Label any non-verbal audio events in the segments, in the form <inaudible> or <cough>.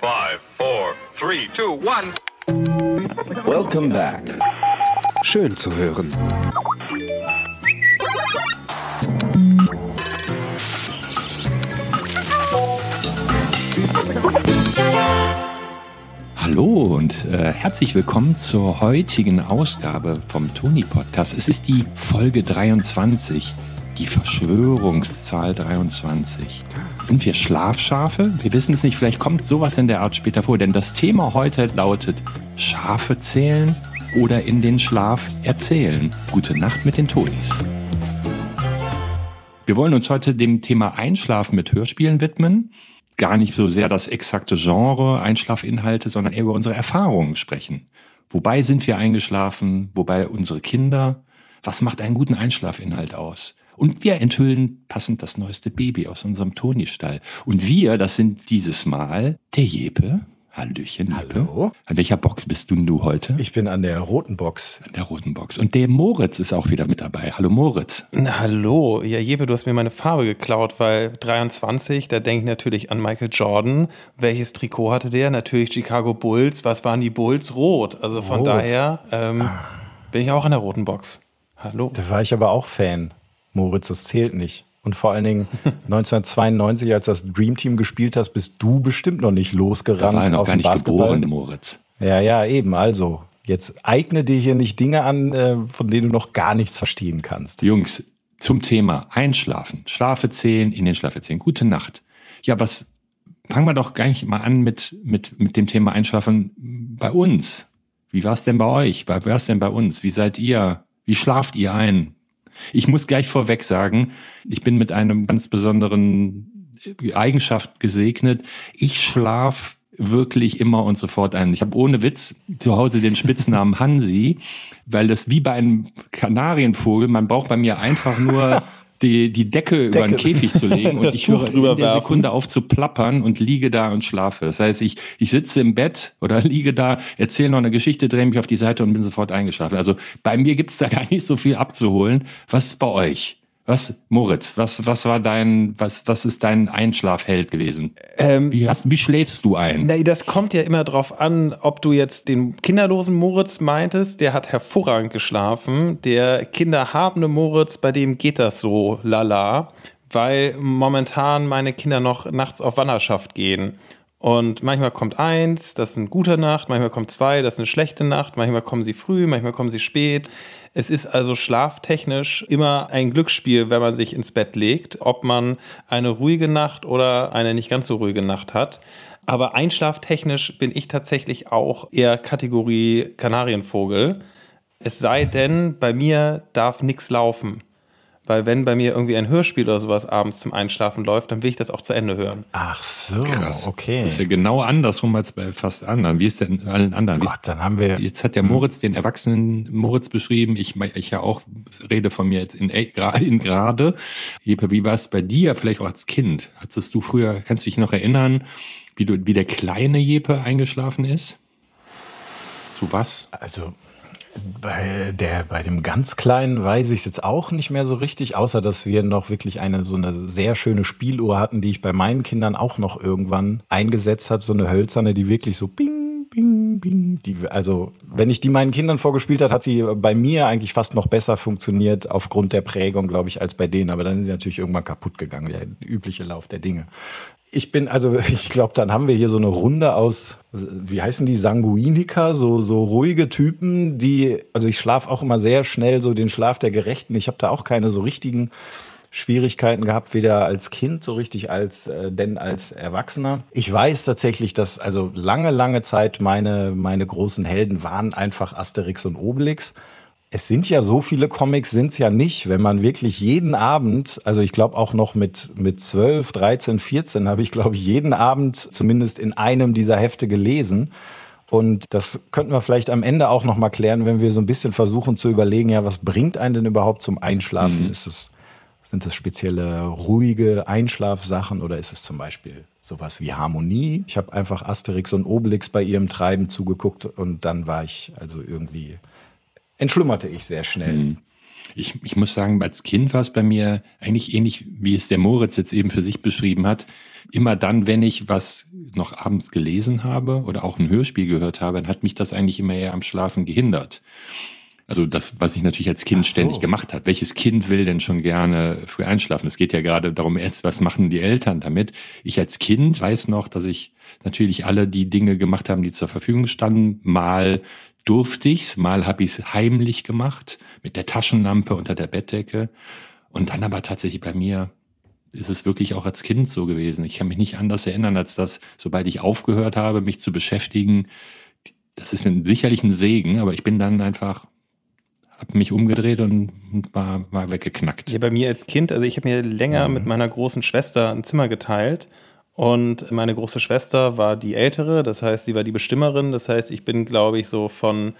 Five, four, three, two, one. Welcome back. Schön zu hören. Hallo und äh, herzlich willkommen zur heutigen Ausgabe vom Toni Podcast. Es ist die Folge 23, die Verschwörungszahl 23. Sind wir Schlafschafe? Wir wissen es nicht, vielleicht kommt sowas in der Art später vor, denn das Thema heute lautet Schafe zählen oder in den Schlaf erzählen. Gute Nacht mit den Tonis. Wir wollen uns heute dem Thema Einschlafen mit Hörspielen widmen gar nicht so sehr das exakte Genre Einschlafinhalte, sondern eher über unsere Erfahrungen sprechen. Wobei sind wir eingeschlafen? Wobei unsere Kinder? Was macht einen guten Einschlafinhalt aus? Und wir enthüllen passend das neueste Baby aus unserem Toni-Stall. Und wir, das sind dieses Mal der Jeppe, Hallöchen, Liebe. Hallo. An welcher Box bist du, du heute? Ich bin an der roten Box. An der roten Box. Und der Moritz ist auch wieder mit dabei. Hallo Moritz. Na, hallo. Ja, Jebe, du hast mir meine Farbe geklaut, weil 23, da denke ich natürlich an Michael Jordan. Welches Trikot hatte der? Natürlich Chicago Bulls. Was waren die Bulls? Rot. Also von Rot. daher ähm, bin ich auch an der roten Box. Hallo. Da war ich aber auch Fan. Moritz, das zählt nicht. Und vor allen Dingen <laughs> 1992, als das Dream Team gespielt hast, bist du bestimmt noch nicht Da losgerannt war er noch auf gar nicht Basketball. geboren, Moritz. Ja, ja, eben. Also, jetzt eigne dir hier nicht Dinge an, äh, von denen du noch gar nichts verstehen kannst. Jungs, zum Thema Einschlafen, Schlafe zählen, in den Schlaf erzählen. Gute Nacht. Ja, was fangen wir doch gar nicht mal an mit, mit, mit dem Thema Einschlafen bei uns. Wie war es denn bei euch? Wie war es denn bei uns? Wie seid ihr? Wie schlaft ihr ein? Ich muss gleich vorweg sagen, ich bin mit einem ganz besonderen Eigenschaft gesegnet. Ich schlaf wirklich immer und sofort ein. Ich habe ohne Witz zu Hause den Spitznamen <laughs> Hansi, weil das wie bei einem Kanarienvogel, man braucht bei mir einfach nur <laughs> die, die Decke, über den Käfig zu legen <laughs> und ich höre in drüber der werfen. Sekunde auf zu plappern und liege da und schlafe. Das heißt, ich, ich sitze im Bett oder <laughs> liege da, erzähle noch eine Geschichte, drehe mich auf die Seite und bin sofort eingeschlafen. Also bei mir gibt's da <laughs> gar nicht so viel abzuholen. Was ist bei euch? Was, Moritz, was, was war dein, was, was ist dein Einschlafheld gewesen? Ähm, Wie, hast, wie schläfst du ein? Nee, das kommt ja immer drauf an, ob du jetzt den kinderlosen Moritz meintest, der hat hervorragend geschlafen. Der kinderhabende Moritz, bei dem geht das so lala, weil momentan meine Kinder noch nachts auf Wanderschaft gehen. Und manchmal kommt eins, das ist eine gute Nacht, manchmal kommt zwei, das ist eine schlechte Nacht, manchmal kommen sie früh, manchmal kommen sie spät. Es ist also schlaftechnisch immer ein Glücksspiel, wenn man sich ins Bett legt, ob man eine ruhige Nacht oder eine nicht ganz so ruhige Nacht hat. Aber einschlaftechnisch bin ich tatsächlich auch eher Kategorie Kanarienvogel. Es sei denn, bei mir darf nichts laufen. Weil wenn bei mir irgendwie ein Hörspiel oder sowas abends zum Einschlafen läuft, dann will ich das auch zu Ende hören. Ach so, Krass. okay. Das ist ja genau andersrum als bei fast anderen. Wie ist denn in allen anderen? Gott, dann haben wir. Jetzt hat der Moritz den erwachsenen Moritz beschrieben. Ich, ich ja auch rede von mir jetzt in, <laughs> in gerade. Jeppe, wie war es bei dir, vielleicht auch als Kind? Hattest du früher, kannst du dich noch erinnern, wie, du, wie der kleine Jeppe eingeschlafen ist? Zu was? Also bei, der, bei dem ganz Kleinen weiß ich es jetzt auch nicht mehr so richtig, außer dass wir noch wirklich eine so eine sehr schöne Spieluhr hatten, die ich bei meinen Kindern auch noch irgendwann eingesetzt hat, so eine hölzerne, die wirklich so bing, bing, bing. Die, also wenn ich die meinen Kindern vorgespielt hat, hat sie bei mir eigentlich fast noch besser funktioniert aufgrund der Prägung, glaube ich, als bei denen. Aber dann ist sie natürlich irgendwann kaputt gegangen, der übliche Lauf der Dinge. Ich bin, also <laughs> ich glaube, dann haben wir hier so eine Runde aus, wie heißen die, Sanguiniker, so, so ruhige Typen, die, also ich schlafe auch immer sehr schnell so den Schlaf der Gerechten. Ich habe da auch keine so richtigen Schwierigkeiten gehabt, weder als Kind so richtig als äh, denn als Erwachsener. Ich weiß tatsächlich, dass also lange, lange Zeit meine, meine großen Helden waren einfach Asterix und Obelix. Es sind ja so viele Comics, sind es ja nicht, wenn man wirklich jeden Abend, also ich glaube auch noch mit, mit 12, 13, 14 habe ich, glaube ich, jeden Abend zumindest in einem dieser Hefte gelesen. Und das könnten wir vielleicht am Ende auch noch mal klären, wenn wir so ein bisschen versuchen zu überlegen, ja, was bringt einen denn überhaupt zum Einschlafen? Mhm. Ist es, sind das spezielle ruhige Einschlafsachen oder ist es zum Beispiel sowas wie Harmonie? Ich habe einfach Asterix und Obelix bei ihrem Treiben zugeguckt und dann war ich also irgendwie entschlummerte ich sehr schnell. Mhm. Ich, ich muss sagen, als Kind war es bei mir eigentlich ähnlich, wie es der Moritz jetzt eben für sich beschrieben hat. Immer dann, wenn ich was noch abends gelesen habe oder auch ein Hörspiel gehört habe, dann hat mich das eigentlich immer eher am Schlafen gehindert. Also das, was ich natürlich als Kind so. ständig gemacht habe. Welches Kind will denn schon gerne früh einschlafen? Es geht ja gerade darum, jetzt, was machen die Eltern damit? Ich als Kind weiß noch, dass ich natürlich alle die Dinge gemacht haben, die zur Verfügung standen. Mal durfte ich's, mal habe ich's heimlich gemacht, mit der Taschenlampe unter der Bettdecke. Und dann aber tatsächlich bei mir ist es wirklich auch als Kind so gewesen. Ich kann mich nicht anders erinnern, als dass, sobald ich aufgehört habe, mich zu beschäftigen, das ist ein, sicherlich ein Segen, aber ich bin dann einfach habe mich umgedreht und war, war weggeknackt. Ja, bei mir als Kind, also ich habe mir länger mhm. mit meiner großen Schwester ein Zimmer geteilt und meine große Schwester war die ältere, das heißt, sie war die Bestimmerin, das heißt, ich bin, glaube ich, so von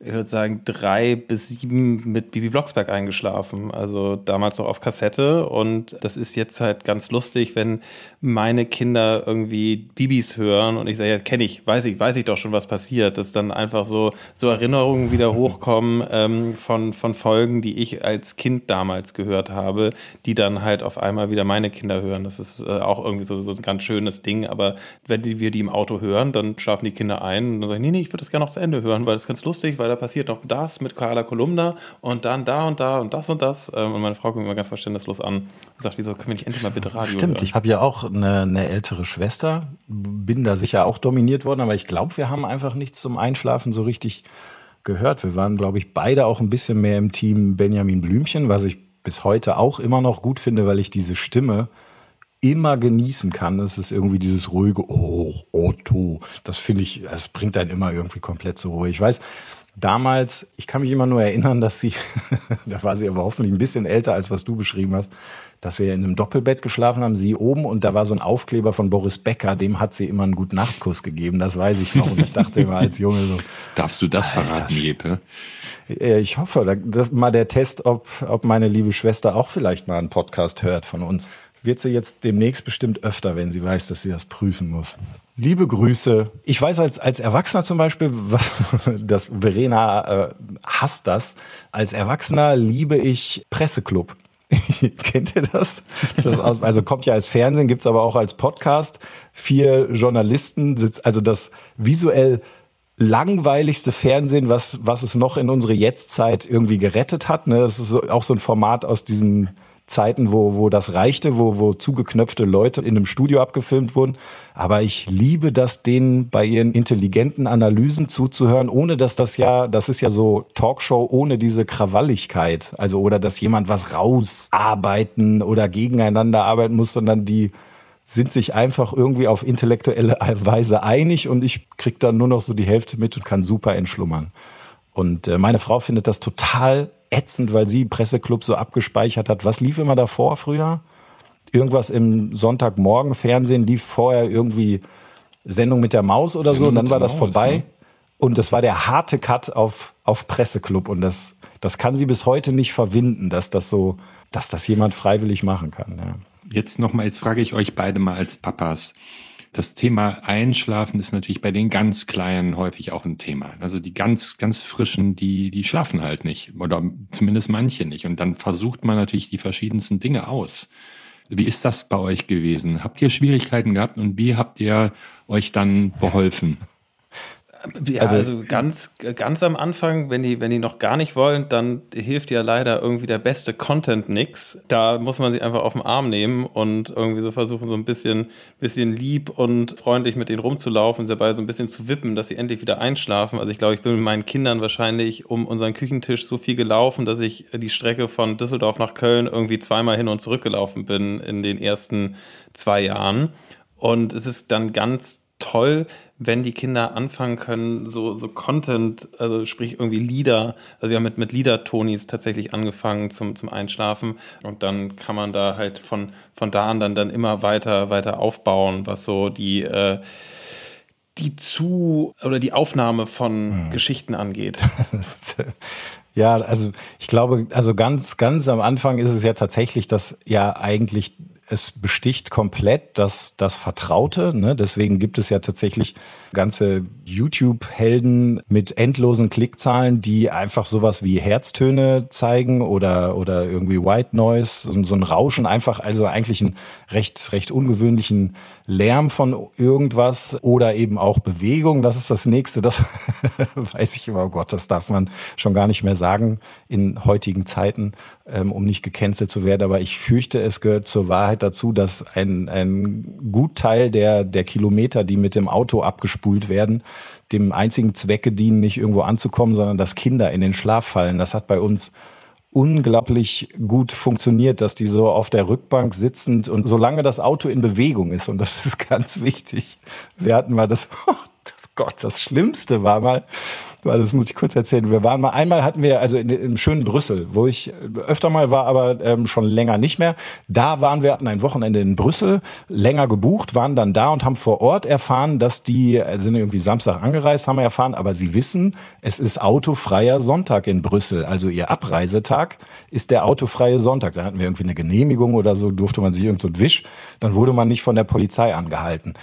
ich würde sagen, drei bis sieben mit Bibi Blocksberg eingeschlafen. Also damals noch auf Kassette. Und das ist jetzt halt ganz lustig, wenn meine Kinder irgendwie Bibis hören und ich sage, ja, kenne ich, weiß ich, weiß ich doch schon, was passiert. Dass dann einfach so, so Erinnerungen wieder hochkommen ähm, von, von Folgen, die ich als Kind damals gehört habe, die dann halt auf einmal wieder meine Kinder hören. Das ist äh, auch irgendwie so, so ein ganz schönes Ding. Aber wenn die, wir die im Auto hören, dann schlafen die Kinder ein und dann sage ich, nee, nee, ich würde das gerne noch zu Ende hören, weil das ist ganz lustig, weil da passiert noch das mit Carla Kolumna und dann da und da und das und das. Ähm, und meine Frau guckt mir immer ganz verständnislos an und sagt, wieso können wir nicht endlich mal bitte Radio Stimmt, hören? ich habe ja auch eine, eine, ältere Schwester, bin da sicher auch dominiert worden, aber ich glaube, wir haben einfach nichts zum Einschlafen so richtig gehört. Wir waren, glaube ich, beide auch ein bisschen mehr im Team Benjamin Blümchen, was ich bis heute auch immer noch gut finde, weil ich diese Stimme immer genießen kann. Es ist irgendwie dieses ruhige, oh, Otto. Das finde ich, das bringt einen immer irgendwie komplett zur Ruhe. Ich weiß, damals, ich kann mich immer nur erinnern, dass sie, <laughs> da war sie aber hoffentlich ein bisschen älter, als was du beschrieben hast, dass wir in einem Doppelbett geschlafen haben, sie oben und da war so ein Aufkleber von Boris Becker, dem hat sie immer einen guten Nachtkuss gegeben, das weiß ich noch und ich dachte immer als Junge so. <laughs> Darfst du das Alter, verraten, Jeppe? Ich hoffe, das ist mal der Test, ob, ob meine liebe Schwester auch vielleicht mal einen Podcast hört von uns wird sie jetzt demnächst bestimmt öfter, wenn sie weiß, dass sie das prüfen muss. Liebe Grüße. Ich weiß als, als Erwachsener zum Beispiel, was, <laughs> dass Verena äh, hasst das. Als Erwachsener liebe ich Presseclub. <laughs> Kennt ihr das? das? Also kommt ja als Fernsehen, gibt's aber auch als Podcast. Vier Journalisten sitzen, also das visuell langweiligste Fernsehen, was, was es noch in unsere Jetztzeit irgendwie gerettet hat. Ne? Das ist auch so ein Format aus diesen Zeiten, wo, wo das reichte, wo, wo zugeknöpfte Leute in einem Studio abgefilmt wurden. Aber ich liebe das, denen bei ihren intelligenten Analysen zuzuhören, ohne dass das ja, das ist ja so Talkshow ohne diese Krawalligkeit. Also, oder dass jemand was rausarbeiten oder gegeneinander arbeiten muss, sondern die sind sich einfach irgendwie auf intellektuelle <laughs> Weise einig und ich krieg dann nur noch so die Hälfte mit und kann super entschlummern. Und äh, meine Frau findet das total ätzend, weil sie Presseclub so abgespeichert hat. Was lief immer davor früher? Irgendwas im Sonntagmorgen Fernsehen lief vorher irgendwie Sendung mit der Maus oder Sendung so und dann war das Maus, vorbei. Ne? Und das war der harte Cut auf, auf Presseclub und das, das kann sie bis heute nicht verwinden, dass das so, dass das jemand freiwillig machen kann. Ja. Jetzt nochmal, jetzt frage ich euch beide mal als Papas. Das Thema Einschlafen ist natürlich bei den ganz Kleinen häufig auch ein Thema. Also die ganz, ganz Frischen, die, die schlafen halt nicht. Oder zumindest manche nicht. Und dann versucht man natürlich die verschiedensten Dinge aus. Wie ist das bei euch gewesen? Habt ihr Schwierigkeiten gehabt und wie habt ihr euch dann beholfen? Ja, also, also, ganz, ganz am Anfang, wenn die, wenn die noch gar nicht wollen, dann hilft ja leider irgendwie der beste Content nix. Da muss man sie einfach auf den Arm nehmen und irgendwie so versuchen, so ein bisschen, bisschen lieb und freundlich mit denen rumzulaufen, dabei so ein bisschen zu wippen, dass sie endlich wieder einschlafen. Also ich glaube, ich bin mit meinen Kindern wahrscheinlich um unseren Küchentisch so viel gelaufen, dass ich die Strecke von Düsseldorf nach Köln irgendwie zweimal hin und zurück gelaufen bin in den ersten zwei Jahren. Und es ist dann ganz toll, wenn die Kinder anfangen können, so, so Content, also sprich irgendwie Lieder, also wir haben mit, mit Lieder-Tonis tatsächlich angefangen zum, zum Einschlafen und dann kann man da halt von, von da an dann, dann immer weiter, weiter aufbauen, was so die, äh, die zu oder die Aufnahme von hm. Geschichten angeht. <laughs> ja, also ich glaube, also ganz, ganz am Anfang ist es ja tatsächlich, dass ja eigentlich es besticht komplett das, das Vertraute. Ne? Deswegen gibt es ja tatsächlich ganze YouTube-Helden mit endlosen Klickzahlen, die einfach sowas wie Herztöne zeigen oder, oder irgendwie White Noise, so, so ein Rauschen, einfach also eigentlich einen recht, recht ungewöhnlichen Lärm von irgendwas oder eben auch Bewegung. Das ist das nächste, das <laughs> weiß ich immer, oh Gott, das darf man schon gar nicht mehr sagen in heutigen Zeiten, ähm, um nicht gecancelt zu werden. Aber ich fürchte, es gehört zur Wahrheit dazu, dass ein, ein Gutteil der, der Kilometer, die mit dem Auto abgespult werden, dem einzigen Zwecke dienen, nicht irgendwo anzukommen, sondern dass Kinder in den Schlaf fallen. Das hat bei uns unglaublich gut funktioniert, dass die so auf der Rückbank sitzend und solange das Auto in Bewegung ist, und das ist <laughs> ganz wichtig, wir hatten mal das, <laughs> das Gott, das Schlimmste war mal, das muss ich kurz erzählen. Wir waren mal, einmal hatten wir, also in, im schönen Brüssel, wo ich öfter mal war, aber ähm, schon länger nicht mehr. Da waren wir, hatten ein Wochenende in Brüssel, länger gebucht, waren dann da und haben vor Ort erfahren, dass die, äh, sind irgendwie Samstag angereist, haben wir erfahren, aber sie wissen, es ist autofreier Sonntag in Brüssel. Also ihr Abreisetag ist der autofreie Sonntag. Da hatten wir irgendwie eine Genehmigung oder so, durfte man sich irgend so Wisch. Dann wurde man nicht von der Polizei angehalten.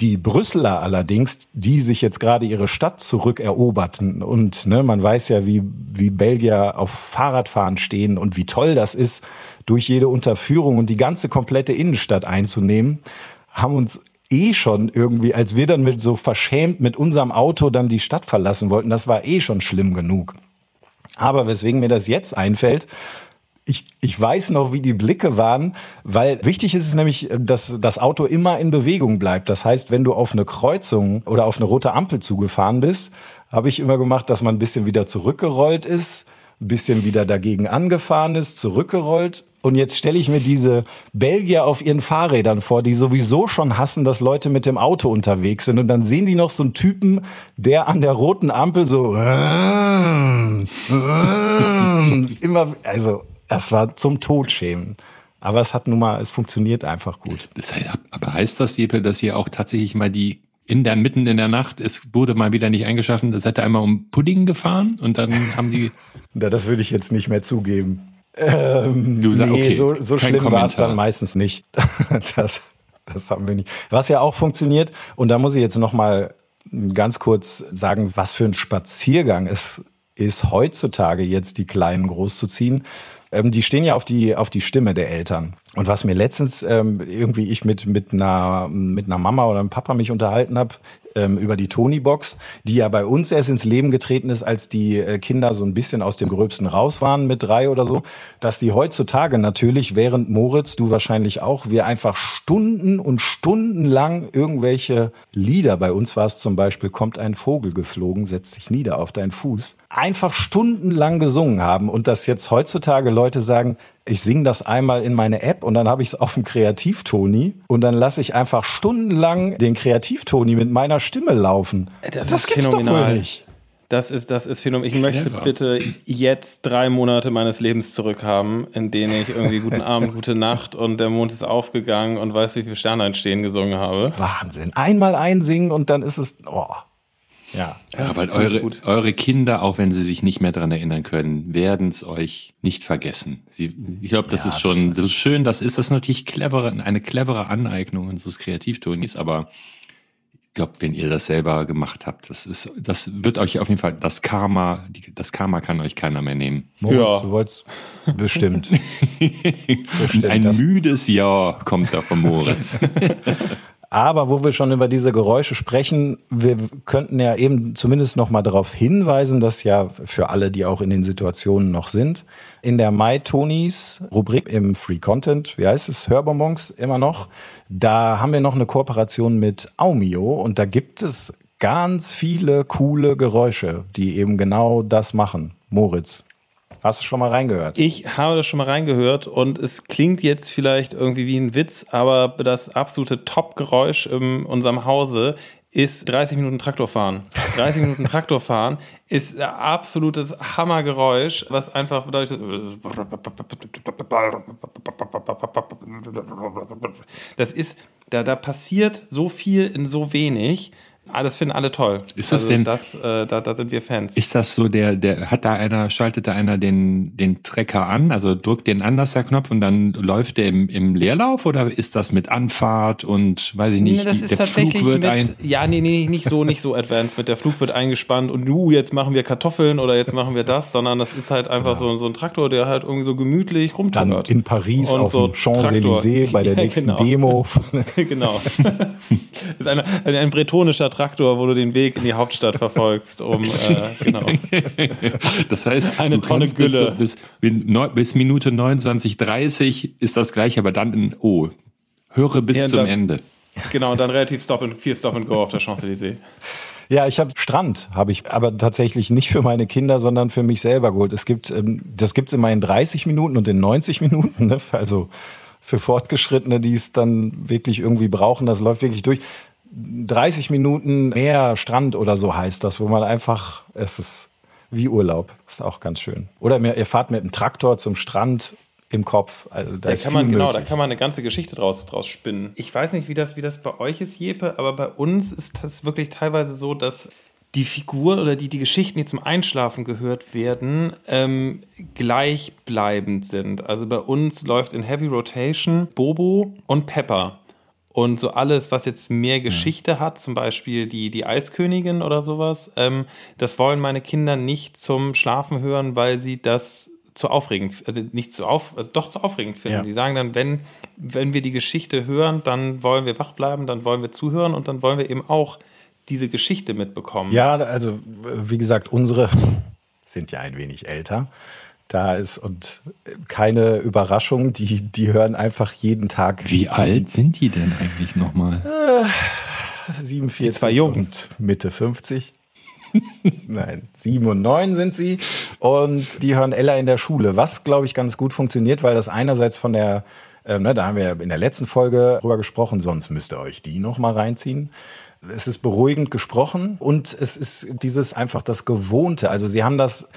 Die Brüsseler allerdings, die sich jetzt gerade ihre Stadt zurückeroberten und ne, man weiß ja, wie, wie Belgier auf Fahrradfahren stehen und wie toll das ist, durch jede Unterführung und die ganze komplette Innenstadt einzunehmen, haben uns eh schon irgendwie, als wir dann mit so verschämt mit unserem Auto dann die Stadt verlassen wollten, das war eh schon schlimm genug. Aber weswegen mir das jetzt einfällt, ich, ich weiß noch, wie die Blicke waren, weil wichtig ist es nämlich, dass das Auto immer in Bewegung bleibt. Das heißt, wenn du auf eine Kreuzung oder auf eine rote Ampel zugefahren bist, habe ich immer gemacht, dass man ein bisschen wieder zurückgerollt ist, ein bisschen wieder dagegen angefahren ist, zurückgerollt. Und jetzt stelle ich mir diese Belgier auf ihren Fahrrädern vor, die sowieso schon hassen, dass Leute mit dem Auto unterwegs sind. Und dann sehen die noch so einen Typen, der an der roten Ampel so <laughs> immer, also es war zum Totschämen. Aber es hat nun mal, es funktioniert einfach gut. Das heißt, aber heißt das, Jeppe, dass ihr auch tatsächlich mal die in der mitten in der Nacht, es wurde mal wieder nicht eingeschaffen, da seid ihr einmal um Pudding gefahren und dann haben die. <laughs> ja, das würde ich jetzt nicht mehr zugeben. Ähm, du sagst, nee, okay, so, so schlimm war es dann meistens nicht. <laughs> das, das haben wir nicht. Was ja auch funktioniert, und da muss ich jetzt noch mal ganz kurz sagen, was für ein Spaziergang es ist, heutzutage jetzt die Kleinen großzuziehen ähm, die stehen ja auf die, auf die Stimme der Eltern. Und was mir letztens ähm, irgendwie ich mit, mit, einer, mit einer Mama oder einem Papa mich unterhalten habe, ähm, über die Tony-Box, die ja bei uns erst ins Leben getreten ist, als die äh, Kinder so ein bisschen aus dem Gröbsten raus waren mit drei oder so, dass die heutzutage natürlich, während Moritz, du wahrscheinlich auch, wir einfach Stunden und Stunden lang irgendwelche Lieder, bei uns war es zum Beispiel, kommt ein Vogel geflogen, setzt sich nieder auf deinen Fuß, einfach stundenlang gesungen haben und dass jetzt heutzutage Leute sagen, ich singe das einmal in meine App und dann habe ich es auf dem Kreativtoni und dann lasse ich einfach stundenlang den Kreativtoni mit meiner Stimme laufen. Das, das ist phänomenal. Das ist, das ist phänomenal. Ich möchte bitte jetzt drei Monate meines Lebens zurückhaben, in denen ich irgendwie guten <laughs> Abend, gute Nacht und der Mond ist aufgegangen und weiß, wie viele Sterne entstehen gesungen habe. Wahnsinn. Einmal einsingen und dann ist es, oh. Ja, ja weil eure, eure Kinder, auch wenn sie sich nicht mehr daran erinnern können, werden es euch nicht vergessen. Sie, ich glaube, das ja, ist schon, das ist schön, das ist das natürlich clevere, eine clevere Aneignung unseres Kreativtonis, aber ich glaube, wenn ihr das selber gemacht habt, das ist, das wird euch auf jeden Fall, das Karma, das Karma kann euch keiner mehr nehmen. Moritz, ja. du wolltest bestimmt. <laughs> bestimmt Ein müdes Ja kommt da von Moritz. <laughs> Aber wo wir schon über diese Geräusche sprechen, wir könnten ja eben zumindest noch mal darauf hinweisen, dass ja für alle, die auch in den Situationen noch sind, in der MyTonis Rubrik im Free Content, wie heißt es, Hörbonbons immer noch, da haben wir noch eine Kooperation mit Aumio und da gibt es ganz viele coole Geräusche, die eben genau das machen. Moritz, Hast du schon mal reingehört? Ich habe das schon mal reingehört und es klingt jetzt vielleicht irgendwie wie ein Witz, aber das absolute Top-Geräusch in unserem Hause ist 30 Minuten Traktorfahren. 30 Minuten Traktorfahren ist ein absolutes Hammergeräusch, was einfach bedeutet. Das ist, da, da passiert so viel in so wenig Ah, das finden alle toll. Ist das denn- Das, äh, da, da sind wir Fans. Ist das so der, der, hat da einer, schaltet da einer den, den Trecker an, also drückt den an, dass der Knopf und dann läuft der im, im Leerlauf oder ist das mit Anfahrt und weiß ich nicht, Nee, das ist der tatsächlich Flug wird mit, ein, ja, nee, nee, nicht so, nicht so <laughs> advanced. Mit der Flug wird eingespannt und du, jetzt machen wir Kartoffeln oder jetzt machen wir das, sondern das ist halt einfach so, so ein Traktor, der halt irgendwie so gemütlich Dann rumtuckert. in Paris Und auf so Champs-Élysées bei der <laughs> Ja, nächsten genau. Demo. <laughs> genau. das ist ein, ein bretonischer Traktor, wo du den Weg in die Hauptstadt <laughs> verfolgst, um, äh, genau. <laughs> das heißt, Eine du Tonne Gülle. bis, bis, bis Minute 29,30 ist das gleiche, aber dann in, oh, höre bis Ja, zum dann- Ende. Genau, und dann relativ Stop and, viel Stop and Go auf der Champs-Élysées. Ja, ich habe Strand, habe ich aber tatsächlich nicht für meine Kinder, sondern für mich selber geholt. Es gibt, ähm, das gibt's immer in 30 Minuten und in 90 Minuten. Ne? Also für Fortgeschrittene, die es dann wirklich irgendwie brauchen, das läuft wirklich durch. 30 Minuten mehr Strand oder so heißt das, wo man einfach, es ist wie Urlaub. Ist auch ganz schön. Oder ihr fahrt mit dem Traktor zum Strand im Kopf. Also da Da ist kann viel man, genau, da möglich. kann man eine ganze Geschichte draus, draus spinnen. Ich weiß nicht, wie das, wie das bei euch ist, Jepe, aber bei uns ist das wirklich teilweise so, dass die Figuren oder die, die Geschichten, die zum Einschlafen gehört werden, ähm, gleichbleibend sind. Also bei uns läuft in Heavy Rotation Bobo und Pepper. Und so alles, was jetzt mehr Geschichte hat, zum Beispiel die, die Eiskönigin oder sowas, ähm, das wollen meine Kinder nicht zum Schlafen hören, weil sie das zu aufregend, also nicht zu auf, also doch zu aufregend finden. Ja. Die sagen dann, wenn, wenn wir die Geschichte hören, dann wollen wir wach bleiben, dann wollen wir zuhören und dann wollen wir eben auch diese Geschichte mitbekommen. Ja, also wie gesagt, unsere <laughs> sind ja ein wenig älter. Da ist und keine Überraschung, die, die hören einfach jeden Tag. Wie alt sind die denn eigentlich nochmal? 47 Die zwei Jungs. und Mitte 50. <laughs> Nein, sieben und neun sind sie. Und die hören Ella in der Schule, was, glaube ich, ganz gut funktioniert, weil das einerseits von der, ähm, ne, da haben wir ja in der letzten Folge drüber gesprochen, sonst müsst ihr euch die noch mal reinziehen. Es ist beruhigend gesprochen und es ist dieses einfach das Gewohnte. Also sie haben das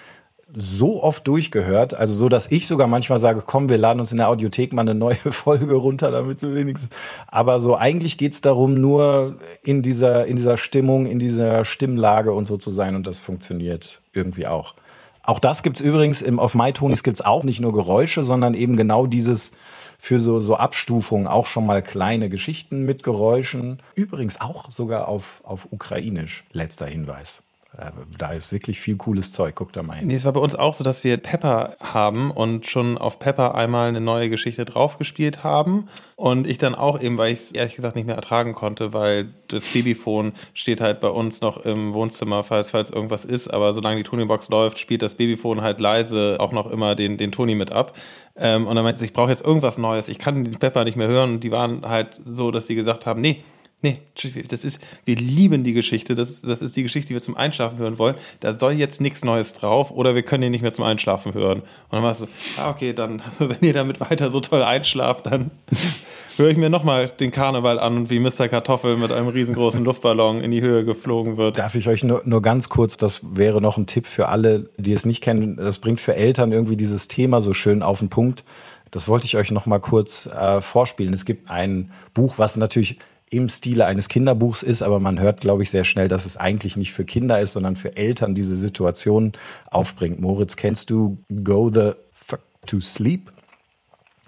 so oft durchgehört, also so, dass ich sogar manchmal sage, komm, wir laden uns in der Audiothek mal eine neue <laughs> Folge runter, damit wir wenigstens. Aber so eigentlich geht's darum, nur in dieser, in dieser Stimmung, in dieser Stimmlage und so zu sein und das funktioniert irgendwie auch. Auch das gibt's übrigens im, auf MyTonis gibt's auch nicht nur Geräusche, sondern eben genau dieses für so, so Abstufungen auch schon mal kleine Geschichten mit Geräuschen. Übrigens auch sogar auf, auf Ukrainisch. Letzter Hinweis. Äh, Da ist wirklich viel cooles Zeug. Guckt da mal hin. Nee, es war bei uns auch so, dass wir Pepper haben und schon auf Pepper einmal eine neue Geschichte draufgespielt haben. Und ich dann auch eben, weil ich es ehrlich gesagt nicht mehr ertragen konnte, weil das Babyphone steht halt bei uns noch im Wohnzimmer, falls, falls irgendwas ist. Aber solange die Tonybox läuft, spielt das Babyphone halt leise auch noch immer den, den Tony mit ab. Ähm, und dann meinte sie, ich brauche jetzt irgendwas Neues. Ich kann den Pepper nicht mehr hören. Und die waren halt so, dass sie gesagt haben, nee, Nee, das ist, wir lieben die Geschichte. Das, das ist die Geschichte, die wir zum Einschlafen hören wollen. Da soll jetzt nichts Neues drauf oder wir können ihn nicht mehr zum Einschlafen hören. Und dann war es so, ah, okay, dann, <laughs> wenn ihr damit weiter so toll einschlaft, dann <laughs> höre ich mir nochmal den Karneval an und wie Mr. Kartoffel mit einem riesengroßen Luftballon in die Höhe geflogen wird. Darf ich euch nur, nur ganz kurz, das wäre noch ein Tipp für alle, die es nicht kennen. Das bringt für Eltern irgendwie dieses Thema so schön auf den Punkt. Das wollte ich euch noch mal kurz äh, vorspielen. Es gibt ein Buch, was natürlich im Stile eines Kinderbuchs ist, aber man hört, glaube ich, sehr schnell, dass es eigentlich nicht für Kinder ist, sondern für Eltern diese Situation aufbringt. Moritz, kennst du Go the Fuck to Sleep?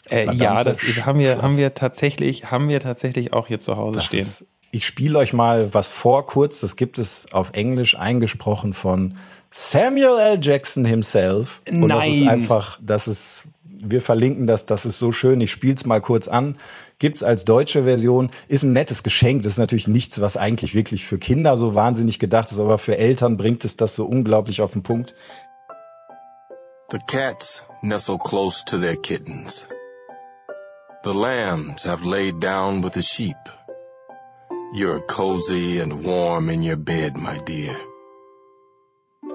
Äh, ja, das ist, haben wir, haben wir tatsächlich, haben wir tatsächlich auch hier zu Hause Das stehen. ist, ich spiele euch mal was vor kurz. Das gibt es auf Englisch eingesprochen von Samuel L. Jackson himself. Und das ist Nein. einfach, das ist, wir verlinken das, das ist so schön. Ich spiele es mal kurz an. Gibt es als deutsche Version, ist ein nettes Geschenk. Das ist natürlich nichts, was eigentlich wirklich für Kinder so wahnsinnig gedacht ist, aber für Eltern bringt es das so unglaublich auf den Punkt. The cats nestle close to their kittens. The lambs have laid down with the sheep. You're cozy and warm in your bed, my dear.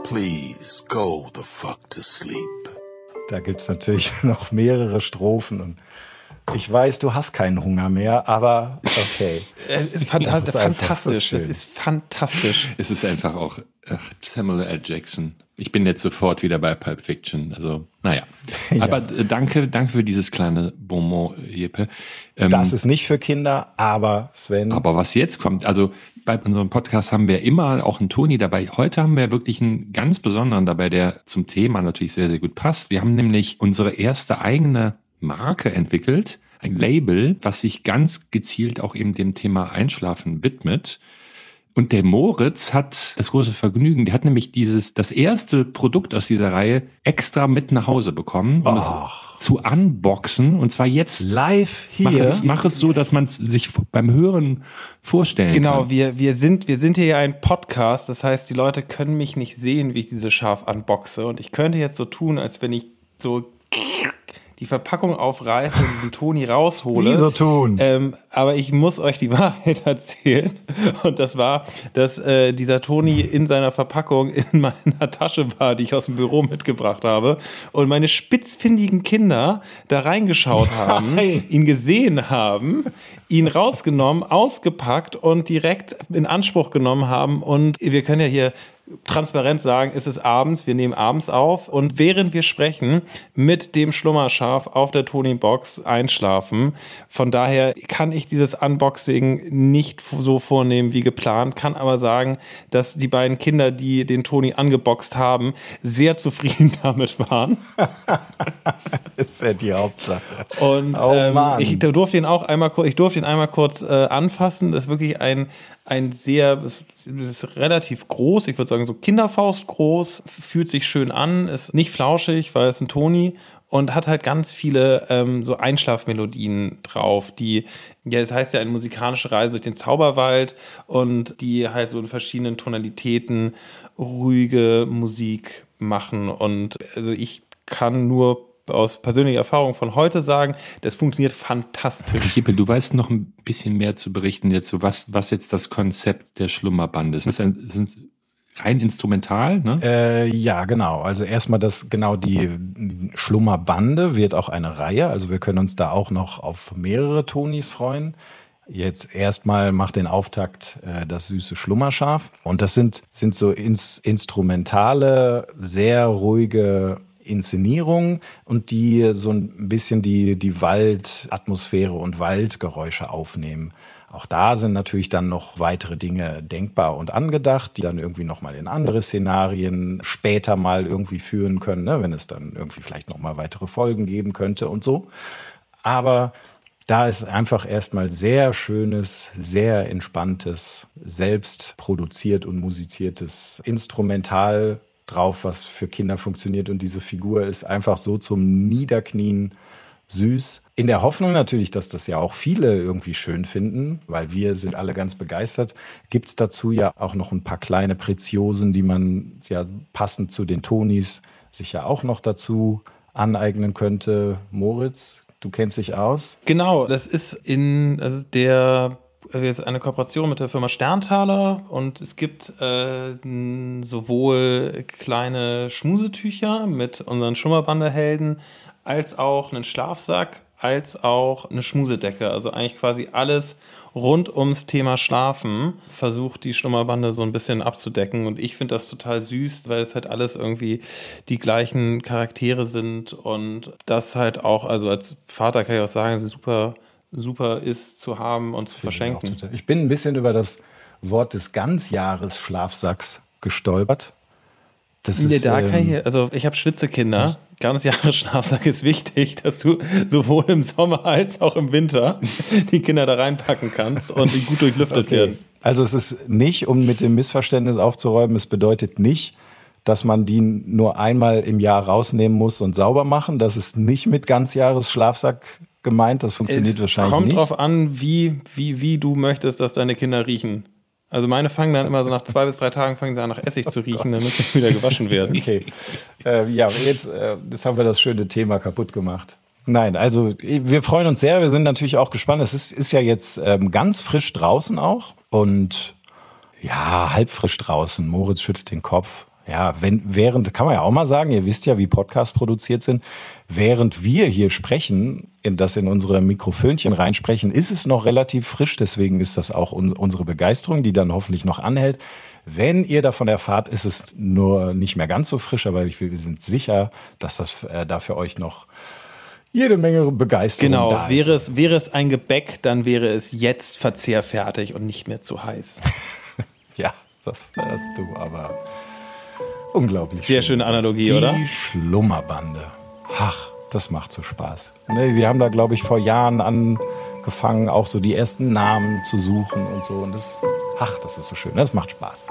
Please go the fuck to sleep. Da gibt es natürlich <laughs> noch mehrere Strophen und Ich weiß, du hast keinen Hunger mehr, aber okay. <laughs> Es ist, fanta Das ist fantastisch. das ist fantastisch. Es ist einfach auch ach, Samuel L. Jackson. Ich bin jetzt sofort wieder bei Pulp Fiction. Also, naja. <laughs> Aber äh, danke, danke für dieses kleine Bonbon, Jeppe. Ähm, Das ist nicht für Kinder, aber Sven, aber was jetzt kommt, also bei unserem Podcast haben wir immer auch einen Toni dabei. Heute haben wir wirklich einen ganz besonderen dabei, der zum Thema natürlich sehr, sehr gut passt. Wir haben nämlich unsere erste eigene Marke entwickelt, ein Label, was sich ganz gezielt auch eben dem Thema Einschlafen widmet. Und der Moritz hat das große Vergnügen, der hat nämlich dieses, das erste Produkt aus dieser Reihe extra mit nach Hause bekommen, um es zu unboxen. Und zwar jetzt live Mach hier. es, mach es so, dass man es sich beim Hören vorstellen Genau, kann. wir, wir, sind, wir sind hier ja ein Podcast, das heißt, die Leute können mich nicht sehen, wie ich diese Schaf unboxe. Und ich könnte jetzt so tun, als wenn ich so die Verpackung aufreiße und diesen Toni raushole. Wie so tun? Ähm, aber ich muss euch die <laughs> Wahrheit erzählen. Und das war, dass äh, dieser Toni in seiner Verpackung in meiner Tasche war, die ich aus dem Büro mitgebracht habe. Und meine spitzfindigen Kinder da reingeschaut haben, Nein. ihn gesehen haben, ihn rausgenommen, ausgepackt und direkt in Anspruch genommen haben. Und wir können ja hier transparent sagen, es ist abends, wir nehmen abends auf und während wir sprechen, mit dem Schlummerschaf auf der Tony-Box einschlafen. Von daher kann ich dieses Unboxing nicht so vornehmen wie geplant, kann aber sagen, dass die beiden Kinder, die den Toni angeboxt haben, sehr zufrieden <laughs> damit waren. <laughs> ist ja die Hauptsache. Und Oh ähm, ich durfte ihn auch einmal, kur- ich durfte ihn einmal kurz äh, anfassen. Das ist wirklich ein, ein sehr, das ist relativ groß, ich würde sagen so Kinderfaust groß, fühlt sich schön an, ist nicht flauschig, weil es ein Toni und hat halt ganz viele ähm, so Einschlafmelodien drauf, die, ja, es heißt ja eine musikalische Reise durch den Zauberwald und die halt so in verschiedenen Tonalitäten ruhige Musik machen. Und also ich kann nur aus persönlicher Erfahrung von heute sagen, das funktioniert fantastisch. Jeppe, du weißt noch ein bisschen mehr zu berichten jetzt, so was, was jetzt das Konzept der Schlummerbande ist. Das ist rein instrumental, ne? Äh, ja, genau. Also erstmal das, genau die Schlummerbande wird auch eine Reihe. Also wir können uns da auch noch auf mehrere Tonis freuen. Jetzt erstmal macht den Auftakt äh, das süße Schlummerschaf. Und das sind, sind so ins, instrumentale, sehr ruhige Inszenierungen und die so ein bisschen die, die Waldatmosphäre und Waldgeräusche aufnehmen. Auch da sind natürlich dann noch weitere Dinge denkbar und angedacht, die dann irgendwie nochmal in andere Szenarien später mal irgendwie führen können, ne? wenn es dann irgendwie vielleicht nochmal weitere Folgen geben könnte und so. Aber da ist einfach erstmal sehr schönes, sehr entspanntes, selbst produziert und musiziertes Instrumental drauf, was für Kinder funktioniert. Und diese Figur ist einfach so zum Niederknien süß. In der Hoffnung natürlich, dass das ja auch viele irgendwie schön finden, weil wir sind alle ganz begeistert, gibt es dazu ja auch noch ein paar kleine Preziosen, die man ja passend zu den Tonis sich ja auch noch dazu aneignen könnte. Moritz, du kennst dich aus. Genau, das ist in also der jetzt eine Kooperation mit der Firma Sterntaler und es gibt äh, sowohl kleine Schmusetücher mit unseren Schummerbanderhelden als auch einen Schlafsack als auch eine Schmusedecke. Also eigentlich quasi alles rund ums Thema Schlafen versucht die Schlummerbande so ein bisschen abzudecken. Und ich finde das total süß, weil es halt alles irgendwie die gleichen Charaktere sind und das halt auch, also als Vater kann ich auch sagen, super, super ist zu haben und zu verschenken. Ich bin ein bisschen über das Wort des Ganzjahres Schlafsacks gestolpert. Das Nee, ist, da kann ähm, ich, also ich habe Schwitzekinder. Ganz Jahre Schlafsack ist wichtig, <laughs> dass du sowohl im Sommer als auch im Winter die Kinder da reinpacken kannst und die gut durchlüftet Okay. werden. Also es ist nicht, um mit dem Missverständnis aufzuräumen, es bedeutet nicht, dass man die nur einmal im Jahr rausnehmen muss und sauber machen. Das ist nicht mit Ganzjahresschlafsack gemeint. Das funktioniert Es wahrscheinlich kommt nicht. drauf an, wie, wie, wie du möchtest, dass deine Kinder riechen. Also meine fangen dann immer so nach zwei <laughs> bis drei Tagen fangen sie an nach Essig zu riechen, dann müssen sie wieder gewaschen werden. <laughs> Okay. Äh, ja, jetzt, äh, jetzt haben wir das schöne Thema kaputt gemacht. Nein, also wir freuen uns sehr. Wir sind natürlich auch gespannt. Es ist, ist ja jetzt ähm, ganz frisch draußen auch und ja, halb frisch draußen. Moritz schüttelt den Kopf. ja, wenn, während, kann man ja auch mal sagen, ihr wisst ja, wie Podcasts produziert sind, während wir hier sprechen, in das in unsere Mikrofönchen reinsprechen, ist es noch relativ frisch, deswegen ist das auch un unsere Begeisterung, die dann hoffentlich noch anhält. Wenn ihr davon erfahrt, ist es nur nicht mehr ganz so frisch, aber ich, wir sind sicher, dass das äh, da für euch noch jede Menge Begeisterung Genau, da wäre ist. es, wäre es ein Gebäck, dann wäre es jetzt verzehrfertig und nicht mehr zu heiß. <laughs> Ja, das hast du aber unglaublich. Sehr schön. schöne Analogie, Die oder? Schlummerbande. Ach, das macht so Spaß. Ne, wir haben da, glaube ich, vor Jahren angefangen, auch so die ersten Namen zu suchen und so. Und das, ach, das ist so schön. Das macht Spaß.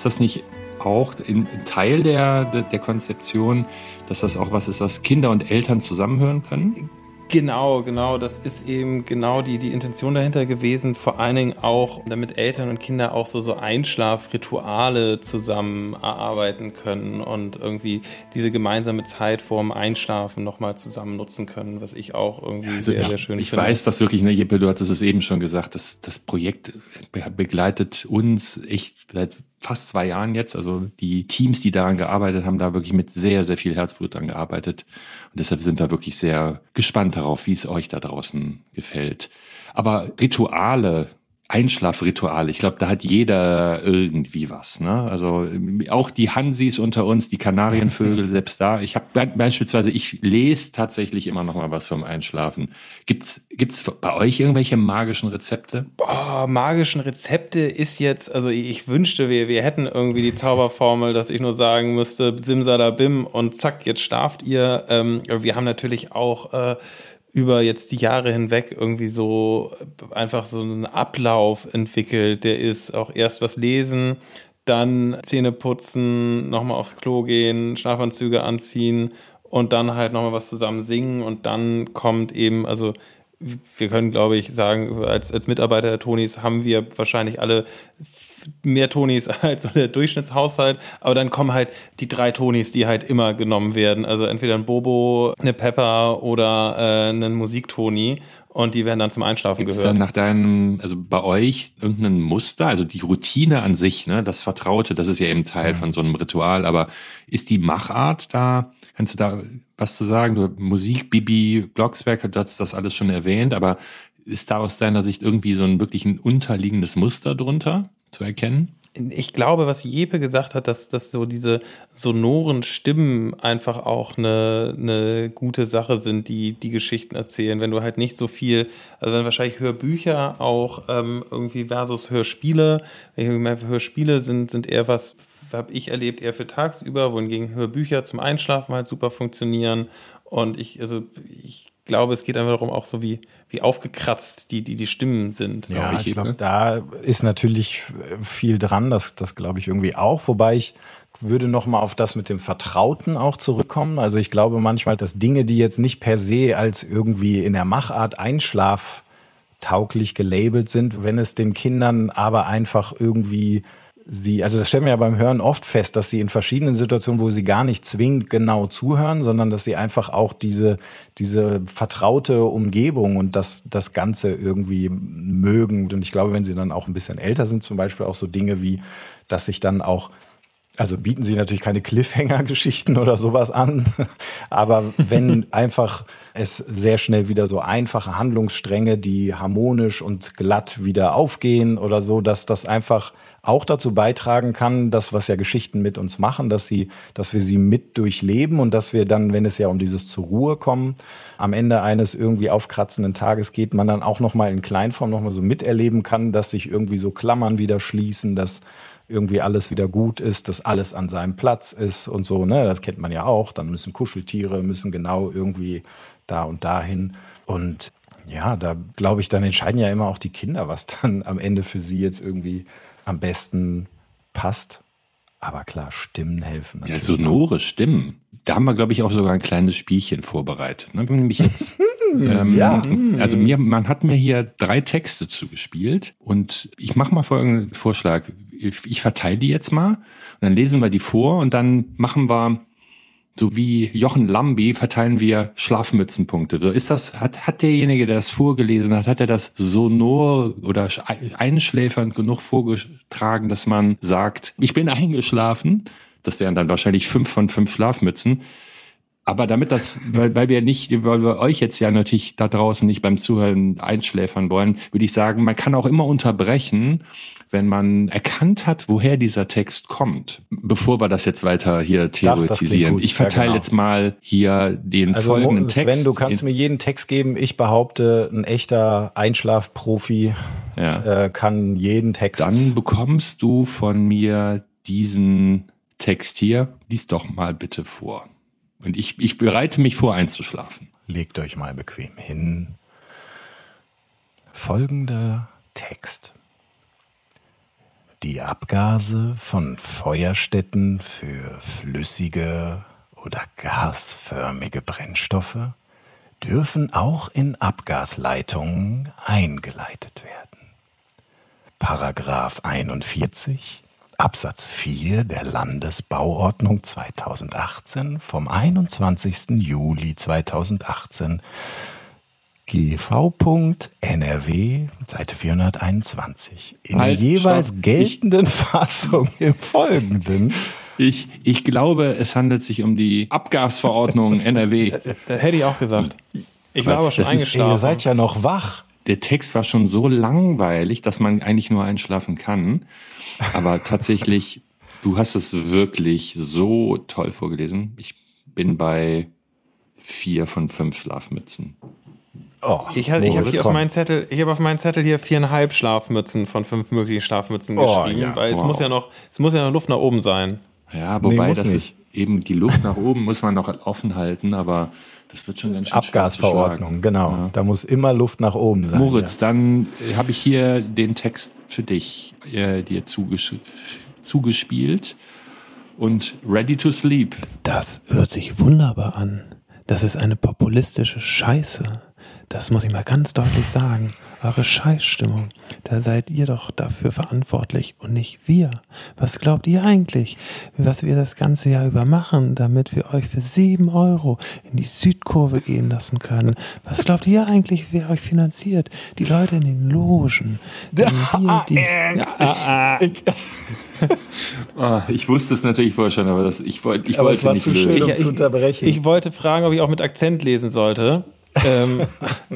Ist das nicht auch ein Teil der, der, Konzeption, dass das auch was ist, was Kinder und Eltern zusammenhören können? Genau, genau. Das ist eben genau die, die Intention dahinter gewesen. Vor allen Dingen auch, damit Eltern und Kinder auch so, so Einschlafrituale zusammen erarbeiten können und irgendwie diese gemeinsame Zeit vorm Einschlafen nochmal zusammen nutzen können, was ich auch irgendwie sehr, ich, sehr schön ich finde. weiß das wirklich, ne, Jeppe, du hattest es eben schon gesagt, dass das Projekt be- begleitet uns echt seit fast zwei Jahren jetzt. Also die Teams, die daran gearbeitet haben, da wirklich mit sehr, sehr viel Herzblut dran gearbeitet. Und deshalb sind wir wirklich sehr gespannt darauf, wie es euch da draußen gefällt. Aber Rituale, Einschlafrituale, ich glaube, da hat jeder irgendwie was. Ne? Also auch die Hansis unter uns, die Kanarienvögel, <laughs> selbst da. Ich habe beispielsweise, ich lese tatsächlich immer noch mal was zum Einschlafen. Gibt's gibt's bei euch irgendwelche magischen Rezepte? Oh, magischen Rezepte ist jetzt, also ich wünschte, wir, wir hätten irgendwie die Zauberformel, dass ich nur sagen müsste, Simsalabim und zack, jetzt schlaft ihr. Ähm, wir haben natürlich auch äh, über jetzt die Jahre hinweg irgendwie so einfach so einen Ablauf entwickelt. Der ist auch erst was lesen, dann Zähne putzen, nochmal aufs Klo gehen, Schlafanzüge anziehen und dann halt nochmal was zusammen singen und dann kommt eben, also wir können, glaube ich, sagen, als, als Mitarbeiter der Tonis haben wir wahrscheinlich alle mehr Tonis <laughs> als so der Durchschnittshaushalt, aber dann kommen halt die drei Tonis, die halt immer genommen werden. Also entweder ein Bobo, eine Pepper oder äh, ein Musiktoni und die werden dann zum Einschlafen Gibt's gehört. dann nach deinem, also bei euch irgendein Muster, also die Routine an sich, ne, das Vertraute, das ist ja eben Teil von so einem Ritual, aber ist die Machart da, kannst du da was zu sagen? Du Musik, Bibi, Blocksberg hat das, das alles schon erwähnt, aber ist da aus deiner Sicht irgendwie so ein wirklich ein unterliegendes Muster drunter zu erkennen? ich glaube, was Jepe gesagt hat, dass, dass so diese sonoren Stimmen einfach auch eine, eine gute Sache sind, die die Geschichten erzählen. Wenn du halt nicht so viel, also wenn wahrscheinlich Hörbücher auch ähm, irgendwie versus Hörspiele, meine, Hörspiele sind, sind eher was, habe ich erlebt, eher für tagsüber, wohingegen Hörbücher zum Einschlafen halt super funktionieren. Und ich, also ich glaube, es geht einfach darum, auch so wie, wie aufgekratzt die, die, die Stimmen sind. Ja, ich, ich glaube, ne? da ist natürlich viel dran, das, das glaube ich irgendwie auch. Wobei ich würde noch mal auf das mit dem Vertrauten auch zurückkommen. Also ich glaube manchmal, dass Dinge, die jetzt nicht per se als irgendwie in der Machart einschlaftauglich gelabelt sind, wenn es den Kindern aber einfach irgendwie sie, also das stellen wir ja beim Hören oft fest, dass sie in verschiedenen Situationen, wo sie gar nicht zwingend genau zuhören, sondern dass sie einfach auch diese, diese vertraute Umgebung und das, das Ganze irgendwie mögen. Und ich glaube, wenn sie dann auch ein bisschen älter sind, zum Beispiel auch so Dinge wie, dass sich dann auch also bieten sie natürlich keine Cliffhanger-Geschichten oder sowas an, <laughs> aber wenn <laughs> einfach es sehr schnell wieder so einfache Handlungsstränge, die harmonisch und glatt wieder aufgehen oder so, dass das einfach auch dazu beitragen kann, das, was ja Geschichten mit uns machen, dass sie, dass wir sie mit durchleben und dass wir dann, wenn es ja um dieses zur Ruhe kommen, am Ende eines irgendwie aufkratzenden Tages geht, man dann auch nochmal in Kleinform nochmal so miterleben kann, dass sich irgendwie so Klammern wieder schließen, dass irgendwie alles wieder gut ist, dass alles an seinem Platz ist und so, ne? Das kennt man ja auch. Dann müssen Kuscheltiere, müssen genau irgendwie da und dahin. Und ja, da glaube ich, dann entscheiden ja immer auch die Kinder, was dann am Ende für sie jetzt irgendwie am besten passt. Aber klar, Stimmen helfen. Ja, natürlich sonore Stimmen. Da haben wir, glaube ich, auch sogar ein kleines Spielchen vorbereitet. Ne? Nämlich jetzt, <laughs> ähm, ja. also mir, man hat mir hier drei Texte zugespielt und ich mache mal folgenden Vorschlag. Ich, ich verteile die jetzt mal und dann lesen wir die vor und dann machen wir so wie Jochen Lambi verteilen wir Schlafmützenpunkte. So ist das, hat, hat derjenige, der das vorgelesen hat, hat er das sonor oder einschläfernd genug vorgetragen, dass man sagt, ich bin <laughs> eingeschlafen. Das wären dann wahrscheinlich fünf von fünf Schlafmützen. Aber damit das, weil, weil wir nicht, weil wir euch jetzt ja natürlich da draußen nicht beim Zuhören einschläfern wollen, würde ich sagen, man kann auch immer unterbrechen, wenn man erkannt hat, woher dieser Text kommt, bevor wir das jetzt weiter hier theoretisieren. Ich verteile Ja, genau. jetzt mal hier den Also folgenden Sven, Text. du kannst mir jeden Text geben. Ich behaupte, ein echter Einschlafprofi ja. äh, kann jeden Text. Dann bekommst du von mir diesen Text hier. Lies doch mal bitte vor. Und ich, ich bereite mich vor, einzuschlafen. Legt euch mal bequem hin. Folgender Text. Die Abgase von Feuerstätten für flüssige oder gasförmige Brennstoffe dürfen auch in Abgasleitungen eingeleitet werden. Paragraph 41 Absatz 4 der Landesbauordnung 2018 vom 21. Juli 2018 GV.NRW, Seite 421. In Halt, der jeweils stopp. geltenden <laughs> Fassung im Folgenden. Ich, ich glaube, es handelt sich um die Abgasverordnung NRW. Das hätte ich auch gesagt. Ich war aber schon ist- eingeschlafen. Ihr seid ja noch wach. Der Text war schon so langweilig, dass man eigentlich nur einschlafen kann. Aber <laughs> tatsächlich, du hast es wirklich so toll vorgelesen. Ich bin bei vier von fünf Schlafmützen. Oh, Ich habe ich hab auf meinen Zettel, ich habe auf meinen Zettel hier viereinhalb Schlafmützen von fünf möglichen Schlafmützen Oh, geschrieben, ja, weil es wow. muss ja noch, es muss ja noch Luft nach oben sein. Ja, wobei muss das nicht. ist eben die Luft nach oben muss man noch offen halten, aber das wird schon ganz schön Abgasverordnung, genau. Ja. Da muss immer Luft nach oben sein. Moritz, dann äh, habe ich hier den Text für dich äh, dir zugesch zugespielt und Ready to Sleep. Das hört sich wunderbar an. Das ist eine populistische Scheiße. Das muss ich mal ganz deutlich sagen. Eure Scheißstimmung, da seid ihr doch dafür verantwortlich und nicht wir. Was glaubt ihr eigentlich, was wir das ganze Jahr über machen, damit wir euch für sieben Euro in die Südkurve gehen lassen können? Was glaubt ihr eigentlich, wer euch finanziert? Die Leute in den Logen. Denn wir, die, ja, <laughs> Ah, ich wusste es natürlich vorher schon, aber das, ich, wollt, ich Aber wollte es war nicht zu schön, lösen. um zu unterbrechen. Ich wollte fragen, ob ich auch mit Akzent lesen sollte. Ähm,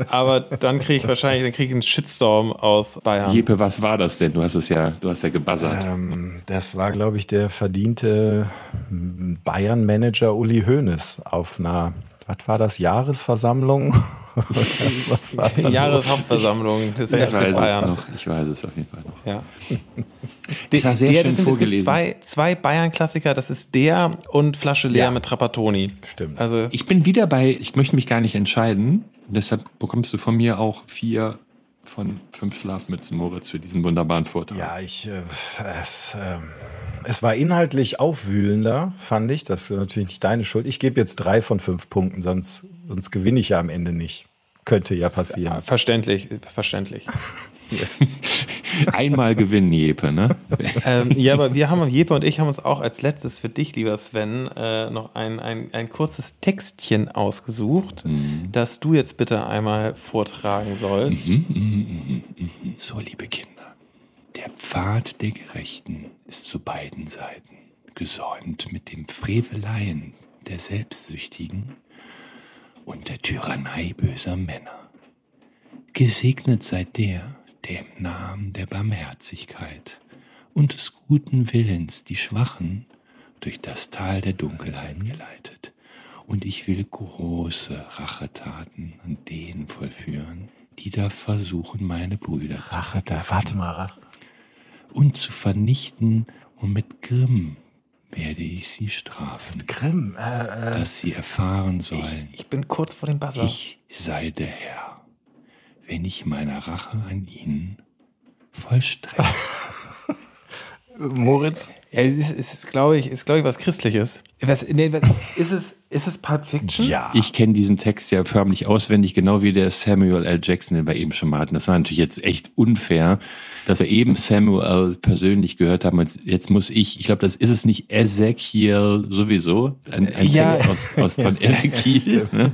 aber dann kriege ich wahrscheinlich, dann kriege ich einen Shitstorm aus Bayern. Jeppe, was war das denn? Du hast es ja, du hast ja gebuzzert. Ähm, das war, glaube ich, der verdiente Bayern-Manager Uli Hoeneß auf einer, was war das, Jahresversammlung? <laughs> was war das? Jahreshauptversammlung des ich FC weiß es Bayern. noch. Ich weiß es auf jeden Fall noch. Ja. <laughs> Das war sehr der, schön das sind, es gibt vorgelesen. zwei, zwei Bayern-Klassiker, das ist der und Flasche leer Ja. mit Trapattoni. Stimmt. Also Ich bin wieder bei, ich möchte mich gar nicht entscheiden. Deshalb bekommst du von mir auch vier von fünf Schlafmützen, Moritz, für diesen wunderbaren Vortrag. Ja, ich, äh, es, ähm, es war inhaltlich aufwühlender, fand ich. Das ist natürlich nicht deine Schuld. Ich gebe jetzt drei von fünf Punkten, sonst, sonst gewinne ich ja am Ende nicht. Könnte ja passieren. verständlich, verständlich. <laughs> Einmal gewinnen, Jeppe, ne? <laughs> ähm, ja, aber wir haben, Jeppe und ich haben uns auch als letztes für dich, lieber Sven, äh, noch ein, ein, ein kurzes Textchen ausgesucht, Mhm. das du jetzt bitte einmal vortragen sollst. So, liebe Kinder, der Pfad der Gerechten ist zu beiden Seiten gesäumt mit dem Freveleien der Selbstsüchtigen und der Tyrannei böser Männer. Gesegnet sei der, der im Namen der Barmherzigkeit und des guten Willens die Schwachen durch das Tal der Dunkelheiten geleitet. Und ich will große Rachetaten an denen vollführen, die da versuchen, meine Brüder zu Rache, da, warte mal. Und zu vernichten, und mit Grimm werde ich sie strafen, Grimm, äh, äh, dass sie erfahren sollen, Ich bin kurz vor dem Buzzer. ich sei der Herr, wenn ich meine Rache an ihnen vollstrecke. <laughs> Moritz? Ja, es ist, es ist glaube ich, ist, glaube ich, was Christliches. Was, nee, was, ist, es, ist es Pulp Fiction? Ja. Ich kenne diesen Text ja förmlich auswendig, genau wie der Samuel L. Jackson, den wir eben schon mal hatten. Das war natürlich jetzt echt unfair, dass wir eben Samuel persönlich gehört haben. Und jetzt muss ich, ich glaube, das ist es nicht Ezekiel sowieso, ein, ein Ja. Text aus, aus von <laughs> Ezekiel. ne?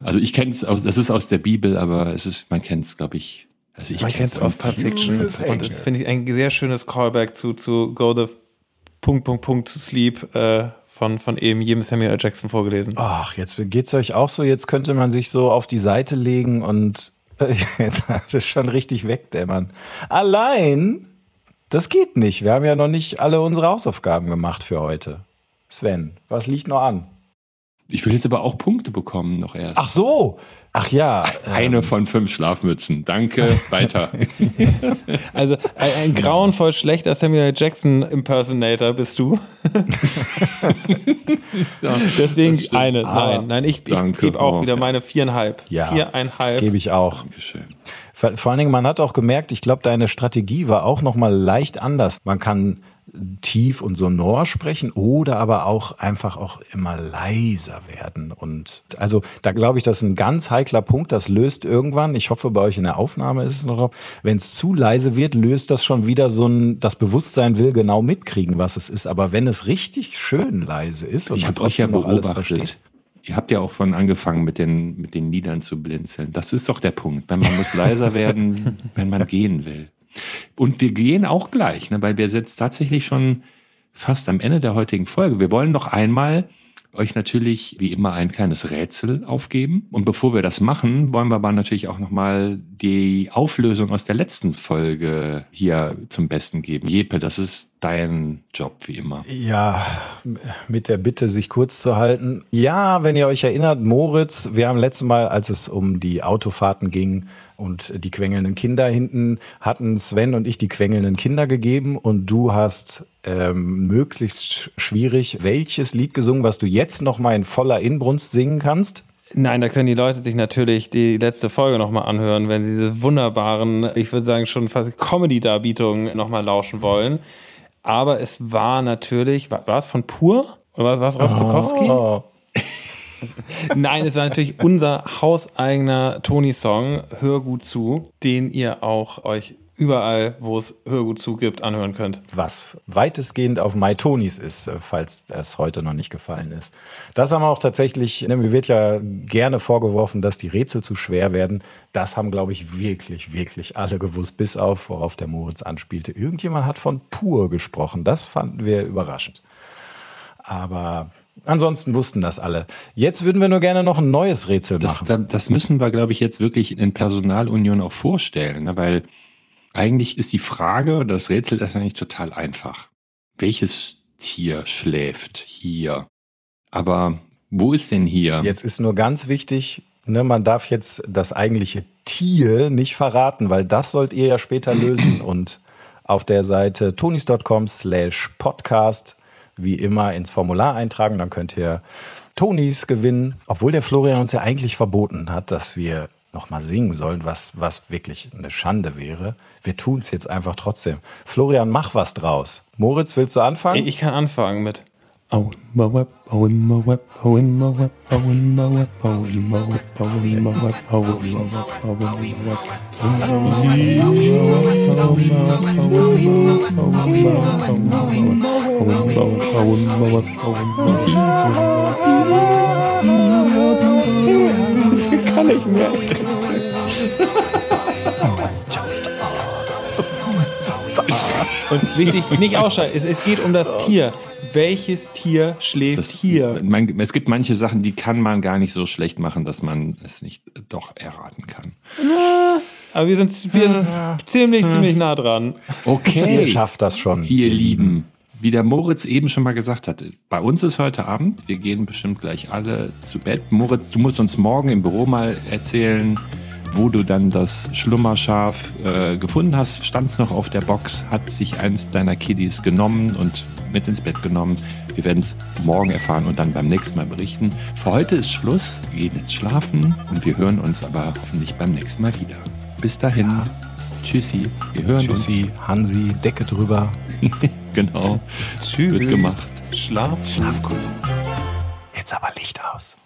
Also ich kenne es, das ist aus der Bibel, aber es ist, man kennt es, glaube ich. Also ich Man kennt es aus Pulp Fiction. Und das finde ich ein sehr schönes Callback zu, zu Go the Punkt, Punkt, Punkt to Sleep äh, von, von eben jedem Samuel L. Jackson vorgelesen. Ach, jetzt geht's euch auch so. Jetzt könnte man sich so auf die Seite legen und <laughs> jetzt ist es schon richtig wegdämmern. Allein, das geht nicht. Wir haben ja noch nicht alle unsere Hausaufgaben gemacht für heute. Sven, was liegt noch an? Ich will jetzt aber auch Punkte bekommen noch erst. Ach so. Ach ja. ähm, Eine von fünf Schlafmützen. Danke, weiter. <laughs> Also ein, ein grauenvoll schlechter Samuel. Jackson Impersonator bist du. <laughs> Ja, Deswegen eine. Aber- Nein, nein, ich, ich gebe auch Oh. wieder meine viereinhalb. Ja. Viereinhalb. Gebe ich auch. Dankeschön. Vor, vor allen Dingen, man hat auch gemerkt, ich glaube, deine Strategie war auch nochmal leicht anders. Man kann tief und sonor sprechen oder aber auch einfach auch immer leiser werden. Und also da glaube ich, das ist ein ganz heikler Punkt. Das löst irgendwann, ich hoffe, bei euch in der Aufnahme ist es noch drauf, wenn es zu leise wird, löst das schon wieder so ein, das Bewusstsein will genau mitkriegen, was es ist. Aber wenn es richtig schön leise ist und Ich man habe euch ja trotzdem noch alles versteht. Ihr habt ja auch von angefangen mit den, mit den Liedern zu blinzeln. Das ist doch der Punkt. Wenn man muss leiser werden, <laughs> wenn man gehen will. Und wir gehen auch gleich, ne, weil wir jetzt tatsächlich schon fast am Ende der heutigen Folge. Wir wollen noch einmal euch natürlich wie immer ein kleines Rätsel aufgeben. Und bevor wir das machen, wollen wir aber natürlich auch nochmal die Auflösung aus der letzten Folge hier zum Besten geben. Jeppe, das ist dein Job wie immer. Ja, mit der Bitte, sich kurz zu halten. Ja, wenn ihr euch erinnert, Moritz, wir haben letztes Mal, als es um die Autofahrten ging und die quengelnden Kinder hinten, hatten Sven und ich die quengelnden Kinder gegeben und du hast ähm, möglichst sch- schwierig welches Lied gesungen, was du jetzt noch mal in voller Inbrunst singen kannst. Nein, da können die Leute sich natürlich die letzte Folge nochmal anhören, wenn sie diese wunderbaren, ich würde sagen schon fast Comedy-Darbietungen nochmal lauschen wollen. Aber es war natürlich, war, war es von Pur? Oder war es Rolf Zukowski? <laughs> Nein, es war natürlich unser hauseigener Toni-Song, Hör gut zu, den ihr auch euch überall, wo es Hör gut zu gibt, anhören könnt. was weitestgehend auf MyTonis ist, äh, falls das heute noch nicht gefallen ist. Das haben wir auch tatsächlich, ne, mir wird ja gerne vorgeworfen, dass die Rätsel zu schwer werden. Das haben, glaube ich, wirklich, wirklich alle gewusst, bis auf, worauf der Moritz anspielte. Irgendjemand hat von pur gesprochen. Das fanden wir überraschend. Aber ansonsten wussten das alle. Jetzt würden wir nur gerne noch ein neues Rätsel Das, machen. da, das müssen wir, glaube ich, jetzt wirklich in Personalunion auch vorstellen, ne? weil eigentlich ist die Frage, das Rätsel ist eigentlich total einfach. Welches Tier schläft hier? Aber wo ist denn hier? Jetzt ist nur ganz wichtig, ne, man darf jetzt das eigentliche Tier nicht verraten, weil das sollt ihr ja später lösen. <clears throat> Und auf der Seite tonis.com slash podcast wie immer ins Formular eintragen, dann könnt ihr Tonis gewinnen. Obwohl der Florian uns ja eigentlich verboten hat, dass wir nochmal singen sollen, was, was wirklich eine Schande wäre. Wir tun es jetzt einfach trotzdem. Florian, mach was draus. Moritz, willst du anfangen? Ich kann anfangen mit Web, Owen my web, Owen my web, Owen my web, Owen my web, Owen my web. Kann ich mehr. Und wichtig, nicht ausschalten, es, es geht um das Tier. Welches Tier schläft Das- hier? Man, es gibt manche Sachen, die kann man gar nicht so schlecht machen, dass man es nicht doch erraten kann. Aber wir sind, wir sind ziemlich, ziemlich nah dran. Okay. Ihr schafft das schon. Ihr Lieben, wie der Moritz eben schon mal gesagt hatte, bei uns ist heute Abend, wir gehen bestimmt gleich alle zu Bett. Moritz, du musst uns morgen im Büro mal erzählen, wo du dann das Schlummerschaf äh, gefunden hast. Stand es noch auf der Box, hat sich eins deiner Kiddies genommen und mit ins Bett genommen. Wir werden es morgen erfahren und dann beim nächsten Mal berichten. Für heute ist Schluss, wir gehen jetzt schlafen und wir hören uns aber hoffentlich beim nächsten Mal wieder. Bis dahin. Tschüssi. Wir hören Tschüssi, Hansi, Decke drüber. uns. <laughs> Genau. Tschüss. Wird gemacht. Schlaf. Schlaf gut. Jetzt aber Licht aus.